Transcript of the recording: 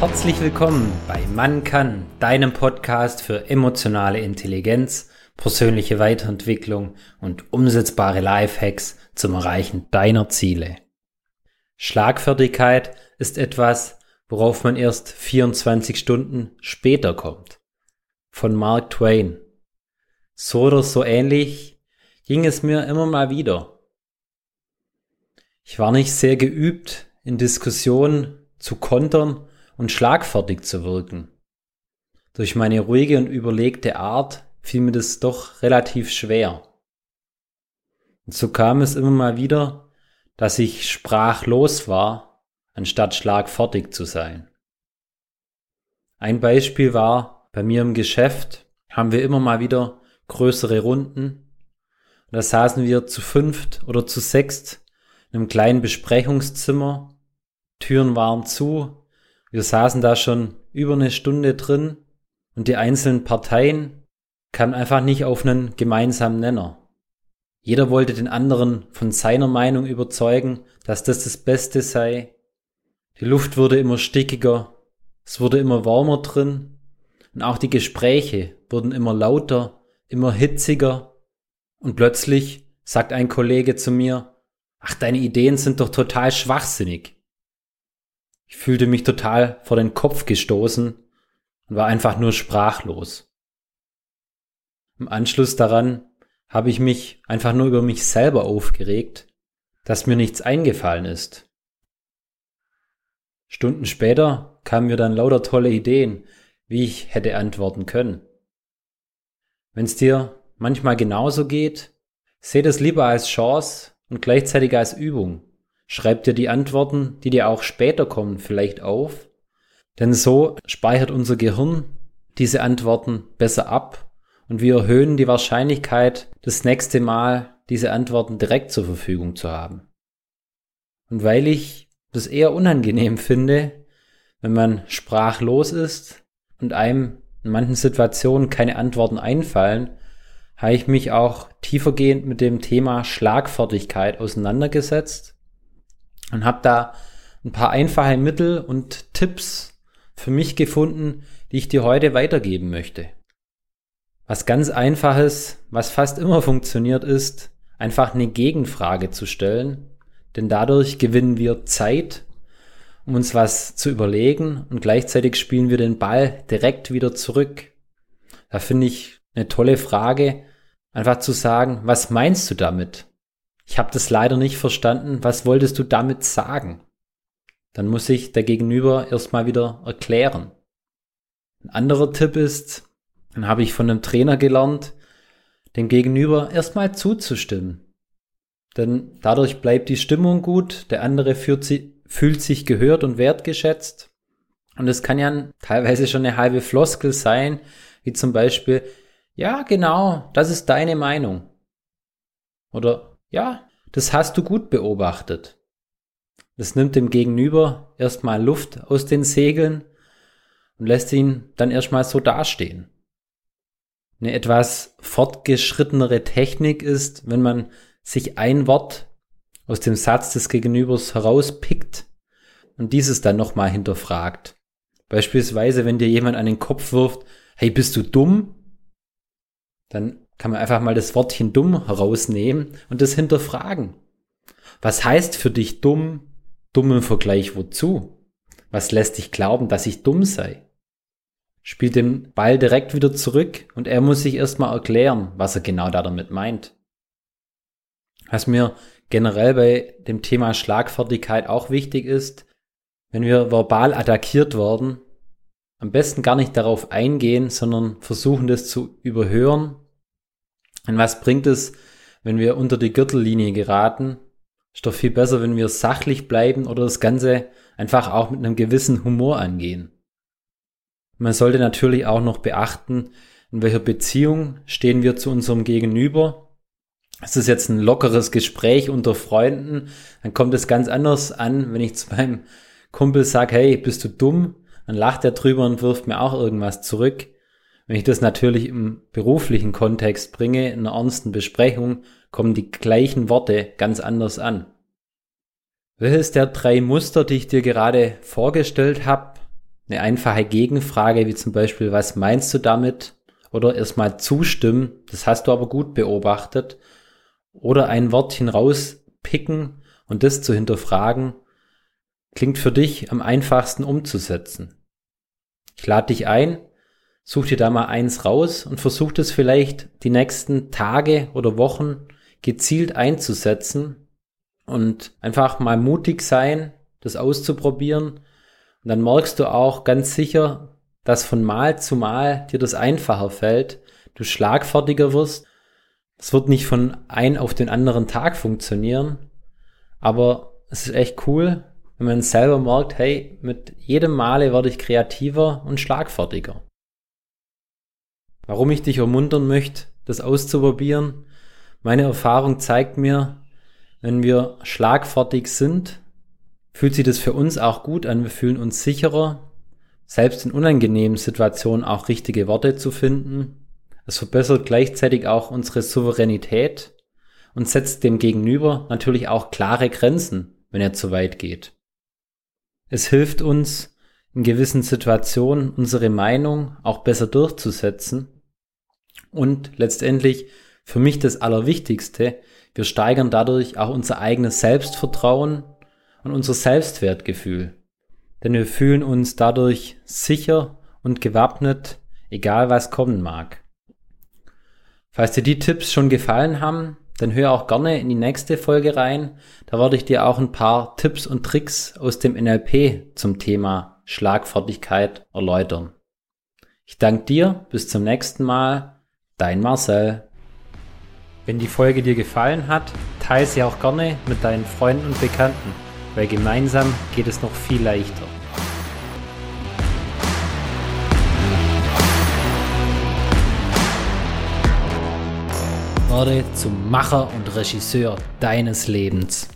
Herzlich willkommen bei Man kann, deinem Podcast für emotionale Intelligenz, persönliche Weiterentwicklung und umsetzbare Lifehacks zum Erreichen deiner Ziele. Schlagfertigkeit ist etwas, worauf man erst 24 Stunden später kommt. Von Mark Twain. So oder so ähnlich ging es mir immer mal wieder. Ich war nicht sehr geübt in Diskussionen zu kontern und schlagfertig zu wirken. Durch meine ruhige und überlegte Art fiel mir das doch relativ schwer. Und so kam es immer mal wieder, dass ich sprachlos war, anstatt schlagfertig zu sein. Ein Beispiel war, bei mir im Geschäft haben wir immer mal wieder größere Runden. Und da saßen wir zu fünft oder zu sechst in einem kleinen Besprechungszimmer. Türen waren zu, wir saßen da schon über eine Stunde drin und die einzelnen Parteien kamen einfach nicht auf einen gemeinsamen Nenner. Jeder wollte den anderen von seiner Meinung überzeugen, dass das das Beste sei. Die Luft wurde immer stickiger, es wurde immer warmer drin und auch die Gespräche wurden immer lauter, immer hitziger und plötzlich sagt ein Kollege zu mir, ach, deine Ideen sind doch total schwachsinnig. Ich fühlte mich total vor den Kopf gestoßen und war einfach nur sprachlos. Im Anschluss daran habe ich mich einfach nur über mich selber aufgeregt, dass mir nichts eingefallen ist. Stunden später kamen mir dann lauter tolle Ideen, wie ich hätte antworten können. Wenn es dir manchmal genauso geht, seh das lieber als Chance und gleichzeitig als Übung. Schreib dir die Antworten, die dir auch später kommen, vielleicht auf. Denn so speichert unser Gehirn diese Antworten besser ab und wir erhöhen die Wahrscheinlichkeit, das nächste Mal diese Antworten direkt zur Verfügung zu haben. Und weil ich das eher unangenehm finde, wenn man sprachlos ist und einem in manchen Situationen keine Antworten einfallen, habe ich mich auch tiefergehend mit dem Thema Schlagfertigkeit auseinandergesetzt und habe da ein paar einfache Mittel und Tipps für mich gefunden, die ich dir heute weitergeben möchte. Was ganz einfaches, was fast immer funktioniert, ist, einfach eine Gegenfrage zu stellen, denn dadurch gewinnen wir Zeit, um uns was zu überlegen und gleichzeitig spielen wir den Ball direkt wieder zurück. Da finde ich eine tolle Frage, einfach zu sagen, was meinst du damit? Ich habe das leider nicht verstanden, was wolltest du damit sagen? Dann muss ich der Gegenüber erstmal wieder erklären. Ein anderer Tipp ist, dann habe ich von einem Trainer gelernt, dem Gegenüber erstmal zuzustimmen. Denn dadurch bleibt die Stimmung gut, der andere sie, fühlt sich gehört und wertgeschätzt. Und es kann ja teilweise schon eine halbe Floskel sein, wie zum Beispiel, ja, genau, das ist deine Meinung. Oder ja, das hast du gut beobachtet. Das nimmt dem Gegenüber erstmal Luft aus den Segeln und lässt ihn dann erstmal so dastehen. Eine etwas fortgeschrittenere Technik ist, wenn man sich ein Wort aus dem Satz des Gegenübers herauspickt und dieses dann nochmal hinterfragt. Beispielsweise, wenn dir jemand an den Kopf wirft, hey, bist du dumm? Dann kann man einfach mal das Wortchen dumm herausnehmen und das hinterfragen. Was heißt für dich dumm? Dumm im Vergleich wozu? Was lässt dich glauben, dass ich dumm sei? Spielt den Ball direkt wieder zurück und er muss sich erstmal erklären, was er genau damit meint. Was mir generell bei dem Thema Schlagfertigkeit auch wichtig ist, wenn wir verbal attackiert werden, am besten gar nicht darauf eingehen, sondern versuchen das zu überhören und was bringt es, wenn wir unter die Gürtellinie geraten? Ist doch viel besser, wenn wir sachlich bleiben oder das Ganze einfach auch mit einem gewissen Humor angehen. Man sollte natürlich auch noch beachten, in welcher Beziehung stehen wir zu unserem Gegenüber. Ist es jetzt ein lockeres Gespräch unter Freunden, dann kommt es ganz anders an, wenn ich zu meinem Kumpel sage, hey, bist du dumm? Dann lacht er drüber und wirft mir auch irgendwas zurück. Wenn ich das natürlich im beruflichen Kontext bringe, in einer ernsten Besprechung, kommen die gleichen Worte ganz anders an. Welches der drei Muster, die ich dir gerade vorgestellt habe, eine einfache Gegenfrage, wie zum Beispiel, was meinst du damit? Oder erstmal zustimmen, das hast du aber gut beobachtet. Oder ein Wortchen rauspicken und das zu hinterfragen, klingt für dich am einfachsten umzusetzen. Ich lade dich ein, such dir da mal eins raus und versuch es vielleicht die nächsten Tage oder Wochen gezielt einzusetzen und einfach mal mutig sein, das auszuprobieren. Und dann merkst du auch ganz sicher, dass von Mal zu Mal dir das einfacher fällt, du schlagfertiger wirst. Es wird nicht von ein auf den anderen Tag funktionieren, aber es ist echt cool, wenn man selber merkt, hey, mit jedem Male werde ich kreativer und schlagfertiger. Warum ich dich ermuntern möchte, das auszuprobieren, meine Erfahrung zeigt mir, wenn wir schlagfertig sind, fühlt sich das für uns auch gut an, wir fühlen uns sicherer, selbst in unangenehmen Situationen auch richtige Worte zu finden. Es verbessert gleichzeitig auch unsere Souveränität und setzt dem Gegenüber natürlich auch klare Grenzen, wenn er zu weit geht. Es hilft uns, in gewissen Situationen unsere Meinung auch besser durchzusetzen. Und letztendlich für mich das Allerwichtigste, wir steigern dadurch auch unser eigenes Selbstvertrauen und unser Selbstwertgefühl. Denn wir fühlen uns dadurch sicher und gewappnet, egal was kommen mag. Falls dir die Tipps schon gefallen haben, dann hör auch gerne in die nächste Folge rein. Da werde ich dir auch ein paar Tipps und Tricks aus dem NLP zum Thema Schlagfertigkeit erläutern. Ich danke dir, bis zum nächsten Mal, dein Marcel. Wenn die Folge dir gefallen hat, teile sie auch gerne mit deinen Freunden und Bekannten, weil gemeinsam geht es noch viel leichter. Werde zum Macher und Regisseur deines Lebens.